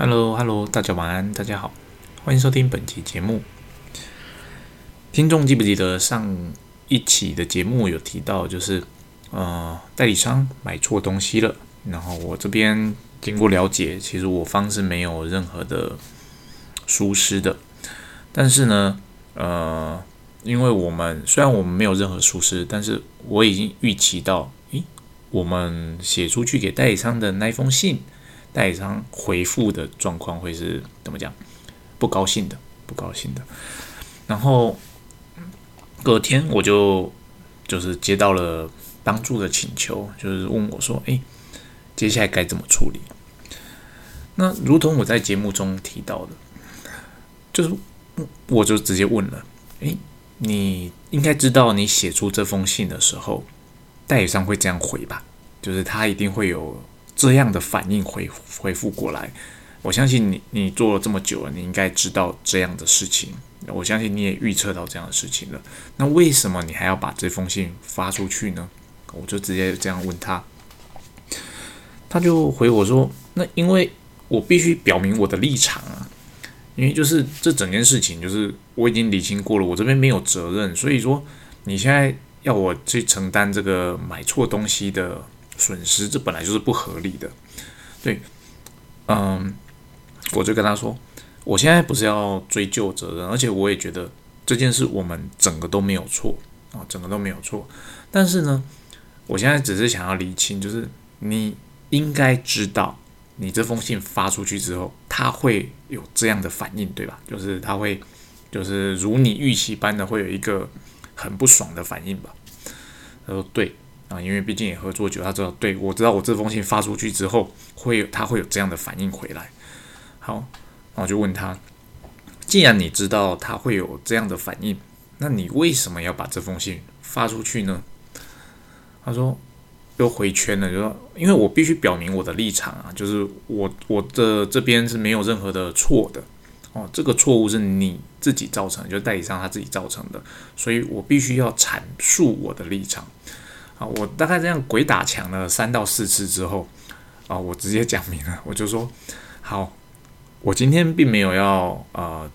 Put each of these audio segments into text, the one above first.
Hello，Hello，大家晚安，大家好，欢迎收听本期节目。听众记不记得上一期的节目有提到，就是呃代理商买错东西了，然后我这边经过了解，其实我方是没有任何的疏失的，但是呢，呃，因为我们虽然我们没有任何疏失，但是我已经预期到，诶，我们写出去给代理商的那封信。代理商回复的状况会是怎么讲？不高兴的，不高兴的。然后隔天我就就是接到了帮助的请求，就是问我说：“哎，接下来该怎么处理？”那如同我在节目中提到的，就是我就直接问了：“哎，你应该知道，你写出这封信的时候，代理商会这样回吧？就是他一定会有。”这样的反应回回复过来，我相信你你做了这么久了，你应该知道这样的事情。我相信你也预测到这样的事情了。那为什么你还要把这封信发出去呢？我就直接这样问他，他就回我说：“那因为我必须表明我的立场啊，因为就是这整件事情就是我已经理清过了，我这边没有责任，所以说你现在要我去承担这个买错东西的。”损失，这本来就是不合理的，对，嗯，我就跟他说，我现在不是要追究责任，而且我也觉得这件事我们整个都没有错啊，整个都没有错。但是呢，我现在只是想要理清，就是你应该知道，你这封信发出去之后，他会有这样的反应，对吧？就是他会，就是如你预期般的会有一个很不爽的反应吧？他说对。啊，因为毕竟也合作久，他知道，对我知道我这封信发出去之后，会有他会有这样的反应回来。好，那我就问他，既然你知道他会有这样的反应，那你为什么要把这封信发出去呢？他说又回圈了，就说因为我必须表明我的立场啊，就是我我的这边是没有任何的错的哦，这个错误是你自己造成，就是代理商他自己造成的，所以我必须要阐述我的立场。啊，我大概这样鬼打墙了三到四次之后，啊，我直接讲明了，我就说，好，我今天并没有要呃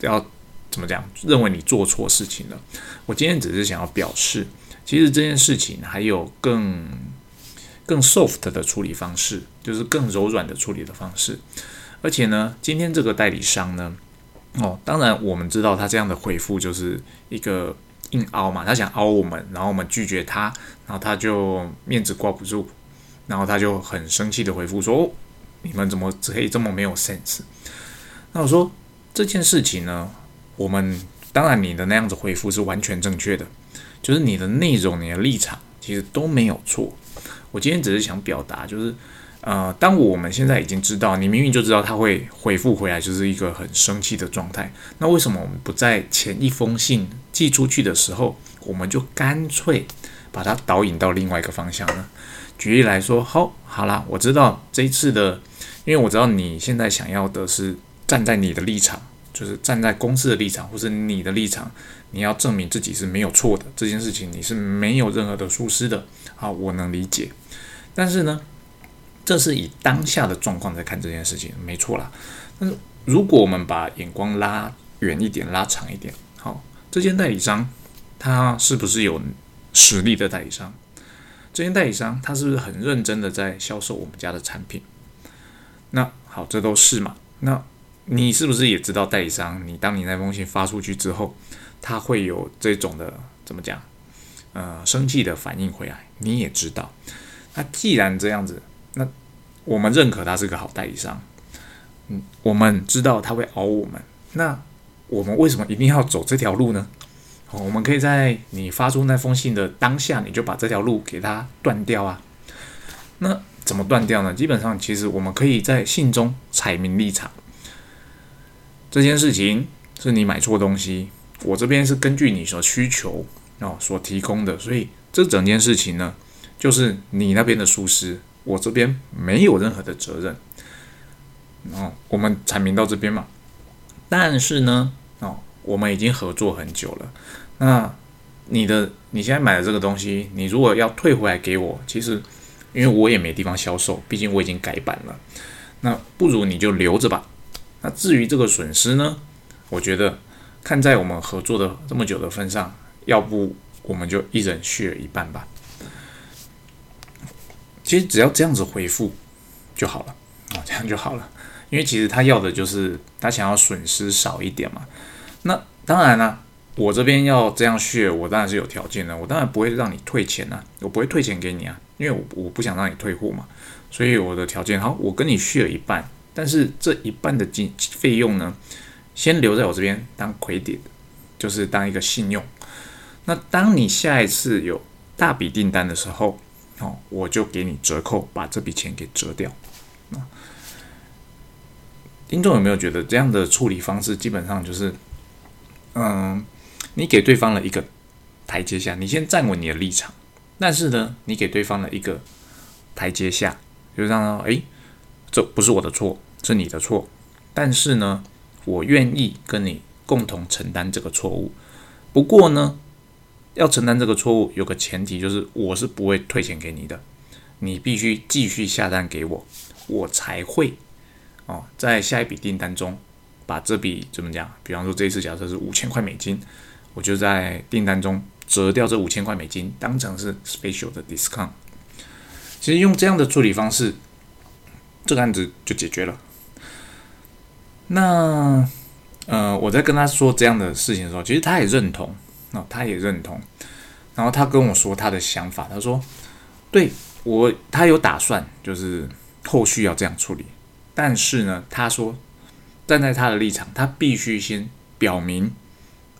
要怎么讲，认为你做错事情了，我今天只是想要表示，其实这件事情还有更更 soft 的处理方式，就是更柔软的处理的方式，而且呢，今天这个代理商呢，哦，当然我们知道他这样的回复就是一个。硬凹嘛，他想凹我们，然后我们拒绝他，然后他就面子挂不住，然后他就很生气的回复说：“你们怎么可以这么没有 sense？” 那我说这件事情呢，我们当然你的那样子回复是完全正确的，就是你的内容、你的立场其实都没有错。我今天只是想表达，就是。呃，当我们现在已经知道，你明明就知道他会回复回来，就是一个很生气的状态。那为什么我们不在前一封信寄出去的时候，我们就干脆把它导引到另外一个方向呢？举例来说，好，好啦，我知道这一次的，因为我知道你现在想要的是站在你的立场，就是站在公司的立场，或是你的立场，你要证明自己是没有错的，这件事情你是没有任何的疏失的。好，我能理解，但是呢？这是以当下的状况在看这件事情，没错啦。但是如果我们把眼光拉远一点、拉长一点，好，这间代理商他是不是有实力的代理商？这间代理商他是不是很认真的在销售我们家的产品？那好，这都是嘛。那你是不是也知道代理商？你当你那封信发出去之后，他会有这种的怎么讲？呃，生气的反应回来，你也知道。那既然这样子。那我们认可他是个好代理商，嗯，我们知道他会熬我们。那我们为什么一定要走这条路呢？哦，我们可以在你发出那封信的当下，你就把这条路给他断掉啊。那怎么断掉呢？基本上，其实我们可以在信中阐明立场。这件事情是你买错东西，我这边是根据你所需求哦所提供的，所以这整件事情呢，就是你那边的疏失。我这边没有任何的责任，哦，我们阐明到这边嘛。但是呢，哦，我们已经合作很久了。那你的你现在买的这个东西，你如果要退回来给我，其实因为我也没地方销售，毕竟我已经改版了。那不如你就留着吧。那至于这个损失呢，我觉得看在我们合作的这么久的份上，要不我们就一人续一半吧。其实只要这样子回复就好了啊，这样就好了。因为其实他要的就是他想要损失少一点嘛。那当然了，我这边要这样续，我当然是有条件的，我当然不会让你退钱呐，我不会退钱给你啊，因为我我不想让你退货嘛。所以我的条件好，我跟你续了一半，但是这一半的金费用呢，先留在我这边当 credit，就是当一个信用。那当你下一次有大笔订单的时候，哦，我就给你折扣，把这笔钱给折掉。啊，听众有没有觉得这样的处理方式基本上就是，嗯，你给对方了一个台阶下，你先站稳你的立场，但是呢，你给对方了一个台阶下，就让哎，这不是我的错，是你的错，但是呢，我愿意跟你共同承担这个错误。不过呢。要承担这个错误，有个前提就是我是不会退钱给你的，你必须继续下单给我，我才会哦，在下一笔订单中把这笔怎么讲？比方说这一次假设是五千块美金，我就在订单中折掉这五千块美金，当成是 special 的 discount。其实用这样的处理方式，这个案子就解决了。那呃，我在跟他说这样的事情的时候，其实他也认同。他也认同，然后他跟我说他的想法，他说：“对我，他有打算，就是后续要这样处理。但是呢，他说站在他的立场，他必须先表明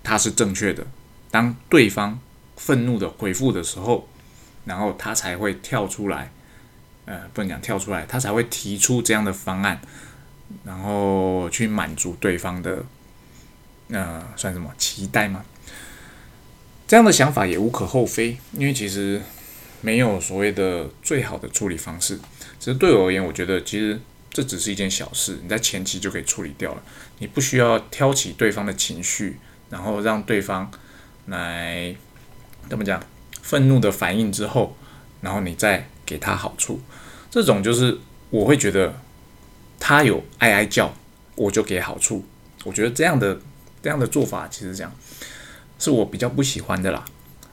他是正确的。当对方愤怒的回复的时候，然后他才会跳出来，呃，不能讲跳出来，他才会提出这样的方案，然后去满足对方的，呃，算什么期待吗？”这样的想法也无可厚非，因为其实没有所谓的最好的处理方式。只是对我而言，我觉得其实这只是一件小事，你在前期就可以处理掉了。你不需要挑起对方的情绪，然后让对方来怎么讲愤怒的反应之后，然后你再给他好处。这种就是我会觉得他有哀哀叫，我就给好处。我觉得这样的这样的做法其实这样。是我比较不喜欢的啦。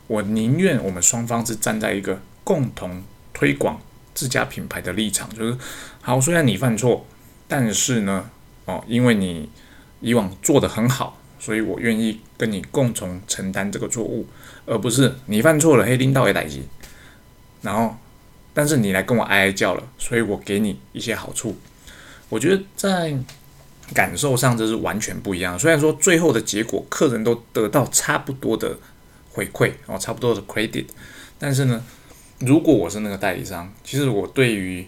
我宁愿我们双方是站在一个共同推广自家品牌的立场，就是好，虽然你犯错，但是呢，哦，因为你以往做的很好，所以我愿意跟你共同承担这个错误，而不是你犯错了，黑拎到也逮鸡，然后，但是你来跟我哀哀叫了，所以我给你一些好处。我觉得在。感受上这是完全不一样。虽然说最后的结果客人都得到差不多的回馈哦，差不多的 credit，但是呢，如果我是那个代理商，其实我对于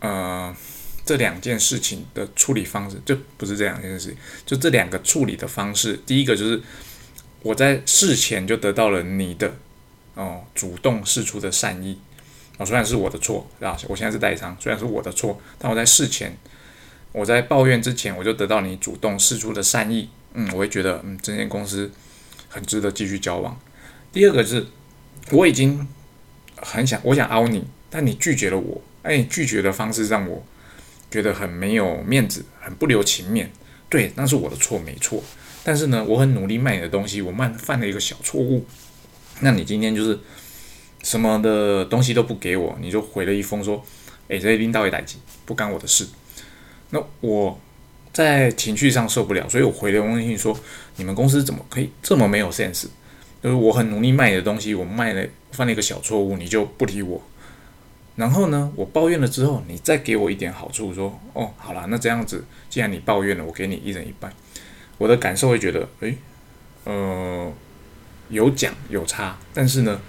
呃这两件事情的处理方式，就不是这两件事情，就这两个处理的方式。第一个就是我在事前就得到了你的哦主动示出的善意哦，虽然是我的错啊，我现在是代理商，虽然是我的错，但我在事前。我在抱怨之前，我就得到你主动示出的善意，嗯，我会觉得，嗯，这间公司很值得继续交往。第二个是，我已经很想，我想凹你，但你拒绝了我，哎，拒绝的方式让我觉得很没有面子，很不留情面。对，那是我的错，没错。但是呢，我很努力卖你的东西，我慢犯了一个小错误。那你今天就是什么的东西都不给我，你就回了一封说，哎，这领导也来急，不干我的事。那我在情绪上受不了，所以我回了微信说：“你们公司怎么可以这么没有 sense？就是我很努力卖你的东西，我卖了犯了一个小错误，你就不理我。然后呢，我抱怨了之后，你再给我一点好处，说：哦，好了，那这样子，既然你抱怨了，我给你一人一半。我的感受会觉得，诶，呃，有奖有差，但是呢，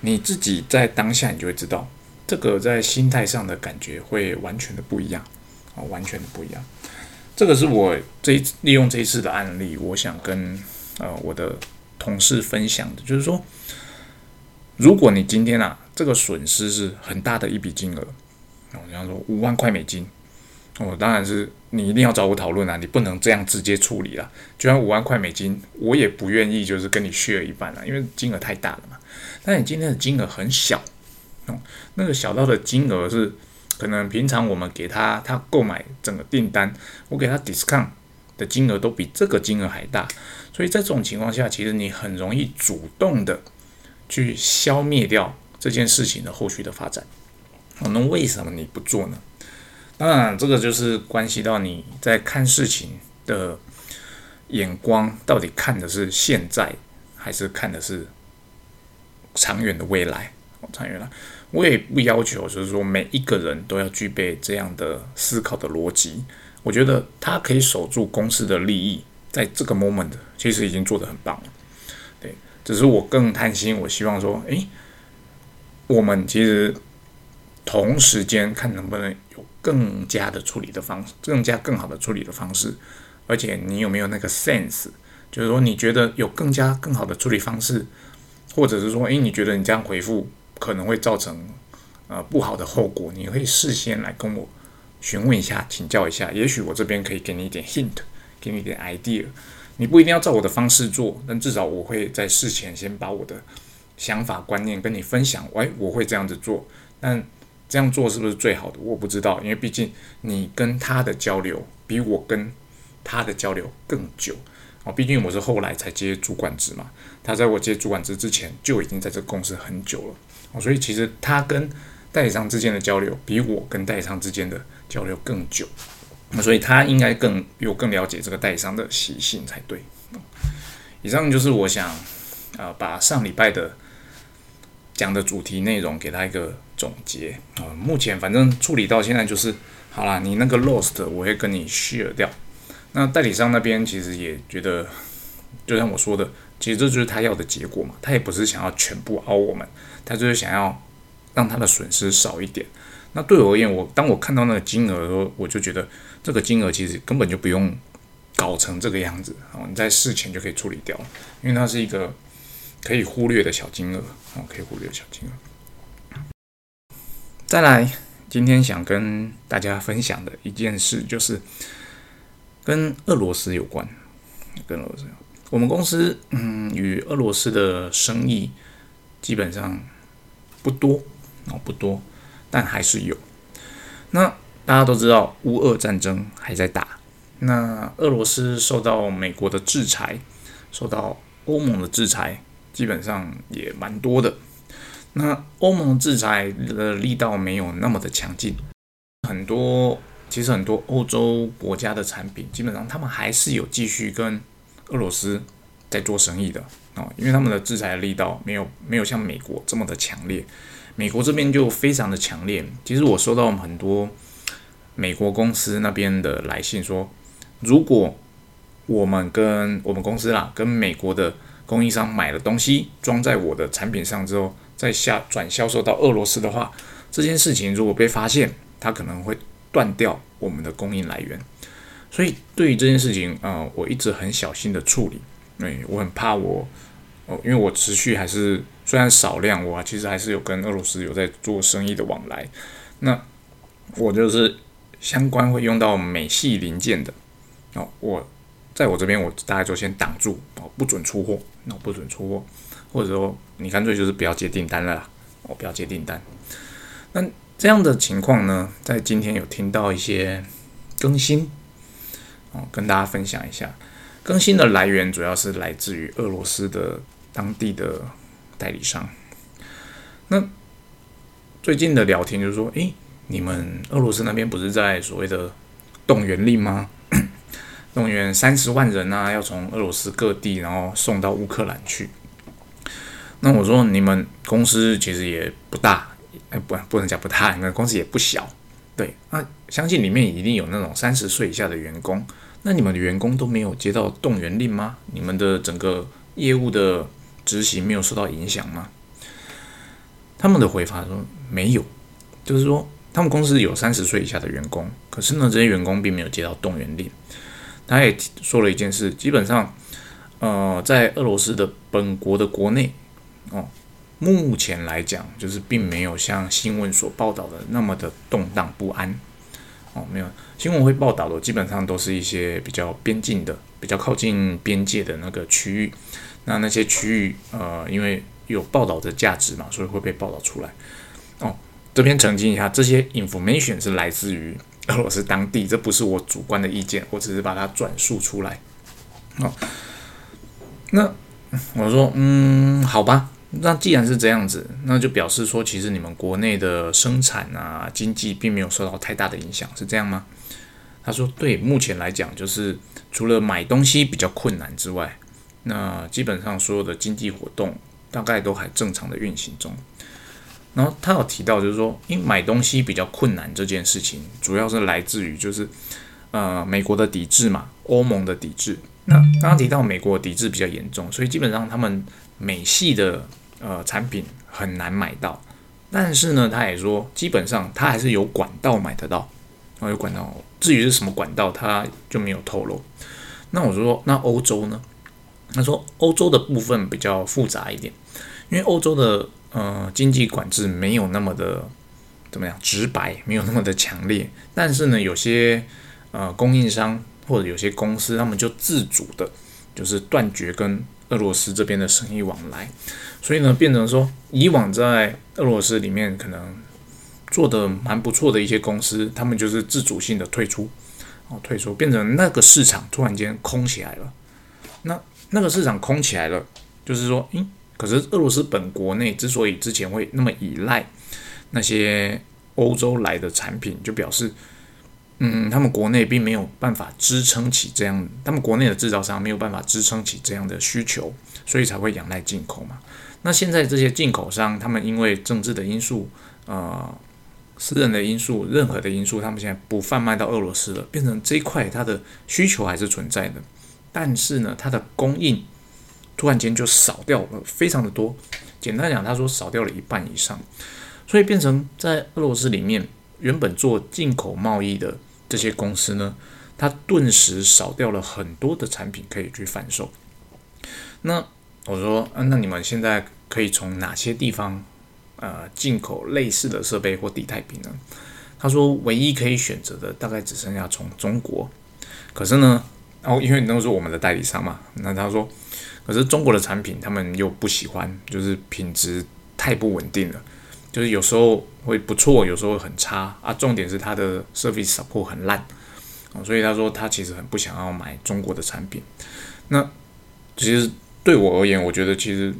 你自己在当下你就会知道，这个在心态上的感觉会完全的不一样。”完全不一样，这个是我这一利用这一次的案例，我想跟呃我的同事分享的，就是说，如果你今天啊这个损失是很大的一笔金额，我比方说五万块美金，我当然是你一定要找我讨论啊，你不能这样直接处理啊，就算五万块美金，我也不愿意就是跟你削一半啊，因为金额太大了嘛。但你今天的金额很小，哦，那个小到的金额是。可能平常我们给他他购买整个订单，我给他 discount 的金额都比这个金额还大，所以在这种情况下，其实你很容易主动的去消灭掉这件事情的后续的发展。那为什么你不做呢？当然，这个就是关系到你在看事情的眼光，到底看的是现在，还是看的是长远的未来？参与了。我也不要求，就是说每一个人都要具备这样的思考的逻辑。我觉得他可以守住公司的利益，在这个 moment 其实已经做得很棒了。对，只是我更贪心，我希望说，诶，我们其实同时间看能不能有更加的处理的方式，更加更好的处理的方式。而且你有没有那个 sense，就是说你觉得有更加更好的处理方式，或者是说，诶，你觉得你这样回复？可能会造成呃不好的后果，你可以事先来跟我询问一下，请教一下，也许我这边可以给你一点 hint，给你一点 idea。你不一定要照我的方式做，但至少我会在事前先把我的想法观念跟你分享。喂，我会这样子做，但这样做是不是最好的？我不知道，因为毕竟你跟他的交流比我跟他的交流更久哦。毕竟我是后来才接主管职嘛，他在我接主管职之前就已经在这个公司很久了。哦，所以其实他跟代理商之间的交流，比我跟代理商之间的交流更久，那所以他应该更比我更了解这个代理商的习性才对。以上就是我想啊，把上礼拜的讲的主题内容给他一个总结啊。目前反正处理到现在就是好啦，你那个 lost 我会跟你 share 掉。那代理商那边其实也觉得，就像我说的。其实这就是他要的结果嘛，他也不是想要全部凹我们，他就是想要让他的损失少一点。那对我而言，我当我看到那个金额的时候，我就觉得这个金额其实根本就不用搞成这个样子哦，你在事前就可以处理掉，因为它是一个可以忽略的小金额哦，可以忽略小金额。再来，今天想跟大家分享的一件事，就是跟俄罗斯有关，跟俄罗斯。我们公司嗯，与俄罗斯的生意基本上不多哦，不多，但还是有。那大家都知道，乌俄战争还在打。那俄罗斯受到美国的制裁，受到欧盟的制裁，基本上也蛮多的。那欧盟制裁的力道没有那么的强劲，很多其实很多欧洲国家的产品，基本上他们还是有继续跟。俄罗斯在做生意的哦，因为他们的制裁力道没有没有像美国这么的强烈，美国这边就非常的强烈。其实我收到很多美国公司那边的来信说，如果我们跟我们公司啦，跟美国的供应商买了东西装在我的产品上之后，再下转销售到俄罗斯的话，这件事情如果被发现，它可能会断掉我们的供应来源。所以对于这件事情啊，我一直很小心的处理，对我很怕我哦，因为我持续还是虽然少量，我其实还是有跟俄罗斯有在做生意的往来。那我就是相关会用到美系零件的哦，我在我这边我大概就先挡住哦，不准出货，那不准出货，或者说你干脆就是不要接订单了，我不要接订单。那这样的情况呢，在今天有听到一些更新。哦，跟大家分享一下，更新的来源主要是来自于俄罗斯的当地的代理商。那最近的聊天就是说，诶，你们俄罗斯那边不是在所谓的动员令吗？动员三十万人啊，要从俄罗斯各地然后送到乌克兰去。那我说，你们公司其实也不大，哎，不，不能讲不大，你们公司也不小。对，那相信里面一定有那种三十岁以下的员工。那你们的员工都没有接到动员令吗？你们的整个业务的执行没有受到影响吗？他们的回答说没有，就是说他们公司有三十岁以下的员工，可是呢，这些员工并没有接到动员令。他也说了一件事，基本上，呃，在俄罗斯的本国的国内，哦。目前来讲，就是并没有像新闻所报道的那么的动荡不安，哦，没有新闻会报道的，基本上都是一些比较边境的、比较靠近边界的那个区域。那那些区域，呃，因为有报道的价值嘛，所以会被报道出来。哦，这边澄清一下，这些 information 是来自于俄罗斯当地，这不是我主观的意见，我只是把它转述出来。哦，那我说，嗯，好吧，那既然是这样子，那就表示说，其实你们国内的生产啊、经济并没有受到太大的影响，是这样吗？他说，对，目前来讲，就是除了买东西比较困难之外，那基本上所有的经济活动大概都还正常的运行中。然后他有提到，就是说，因为买东西比较困难这件事情，主要是来自于就是呃美国的抵制嘛，欧盟的抵制。那刚刚提到美国抵制比较严重，所以基本上他们美系的呃产品很难买到。但是呢，他也说，基本上他还是有管道买得到，哦，有管道。至于是什么管道，他就没有透露。那我就说，那欧洲呢？他说，欧洲的部分比较复杂一点，因为欧洲的。呃，经济管制没有那么的怎么样直白，没有那么的强烈。但是呢，有些呃供应商或者有些公司，他们就自主的，就是断绝跟俄罗斯这边的生意往来。所以呢，变成说，以往在俄罗斯里面可能做的蛮不错的一些公司，他们就是自主性的退出，哦，退出，变成那个市场突然间空起来了。那那个市场空起来了，就是说，诶。可是俄罗斯本国内之所以之前会那么依赖那些欧洲来的产品，就表示，嗯，他们国内并没有办法支撑起这样，他们国内的制造商没有办法支撑起这样的需求，所以才会仰赖进口嘛。那现在这些进口商，他们因为政治的因素、呃，私人的因素、任何的因素，他们现在不贩卖到俄罗斯了，变成这一块它的需求还是存在的，但是呢，它的供应。突然间就少掉了非常的多，简单讲，他说少掉了一半以上，所以变成在俄罗斯里面原本做进口贸易的这些公司呢，它顿时少掉了很多的产品可以去贩售。那我说，嗯，那你们现在可以从哪些地方呃进口类似的设备或地态品呢？他说，唯一可以选择的大概只剩下从中国。可是呢，哦，因为都是我们的代理商嘛，那他说。可是中国的产品，他们又不喜欢，就是品质太不稳定了，就是有时候会不错，有时候很差啊。重点是它的 service support 很烂啊，所以他说他其实很不想要买中国的产品。那其实对我而言，我觉得其实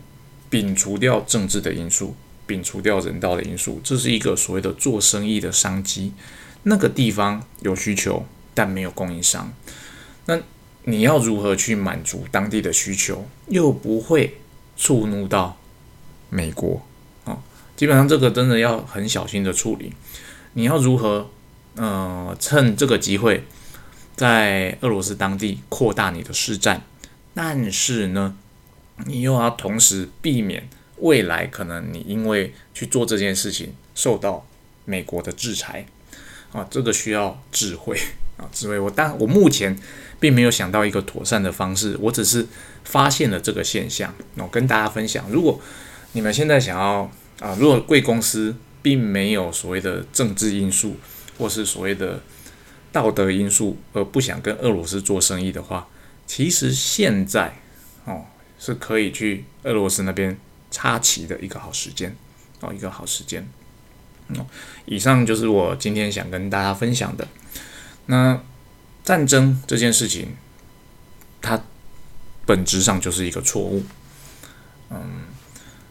摒除掉政治的因素，摒除掉人道的因素，这是一个所谓的做生意的商机。那个地方有需求，但没有供应商。那你要如何去满足当地的需求，又不会触怒到美国？基本上这个真的要很小心的处理。你要如何呃趁这个机会在俄罗斯当地扩大你的市占，但是呢，你又要同时避免未来可能你因为去做这件事情受到美国的制裁啊？这个需要智慧啊，智慧。我当我目前。并没有想到一个妥善的方式，我只是发现了这个现象，我跟大家分享。如果你们现在想要啊，如果贵公司并没有所谓的政治因素或是所谓的道德因素而不想跟俄罗斯做生意的话，其实现在哦是可以去俄罗斯那边插旗的一个好时间哦，一个好时间。哦，以上就是我今天想跟大家分享的。那。战争这件事情，它本质上就是一个错误。嗯，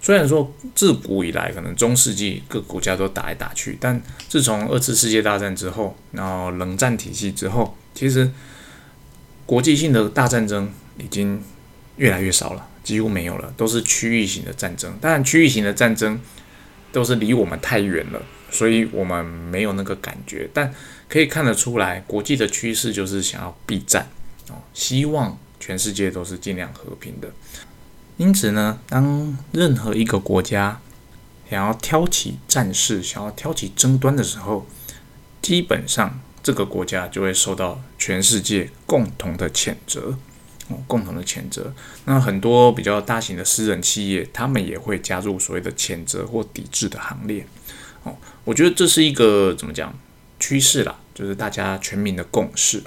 虽然说自古以来，可能中世纪各国家都打来打去，但自从二次世界大战之后，然后冷战体系之后，其实国际性的大战争已经越来越少了，几乎没有了，都是区域型的战争。当然，区域型的战争都是离我们太远了。所以我们没有那个感觉，但可以看得出来，国际的趋势就是想要避战哦，希望全世界都是尽量和平的。因此呢，当任何一个国家想要挑起战事、想要挑起争端的时候，基本上这个国家就会受到全世界共同的谴责哦，共同的谴责。那很多比较大型的私人企业，他们也会加入所谓的谴责或抵制的行列。哦我觉得这是一个怎么讲趋势啦，就是大家全民的共识。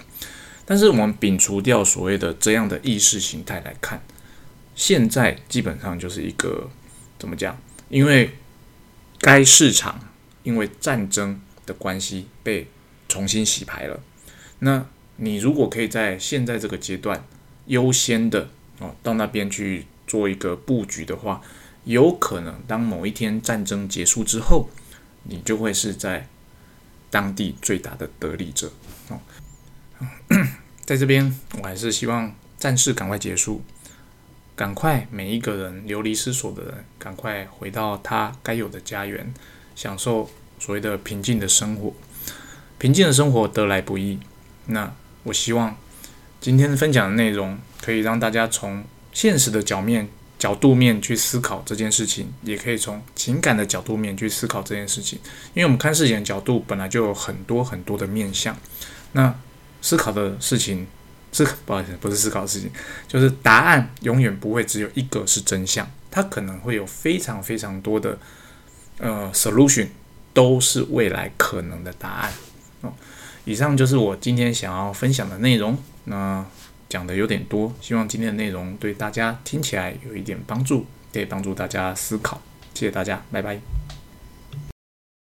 但是我们摒除掉所谓的这样的意识形态来看，现在基本上就是一个怎么讲？因为该市场因为战争的关系被重新洗牌了。那你如果可以在现在这个阶段优先的哦到那边去做一个布局的话，有可能当某一天战争结束之后，你就会是在当地最大的得利者哦。在这边，我还是希望战事赶快结束，赶快每一个人流离失所的人，赶快回到他该有的家园，享受所谓的平静的生活。平静的生活得来不易。那我希望今天分享的内容可以让大家从现实的角面角度面去思考这件事情，也可以从情感的角度面去思考这件事情。因为我们看事情的角度本来就有很多很多的面向。那思考的事情，思不好意思，不是思考的事情，就是答案永远不会只有一个是真相，它可能会有非常非常多的呃 solution，都是未来可能的答案。哦，以上就是我今天想要分享的内容。那讲的有点多，希望今天的内容对大家听起来有一点帮助，可以帮助大家思考。谢谢大家，拜拜。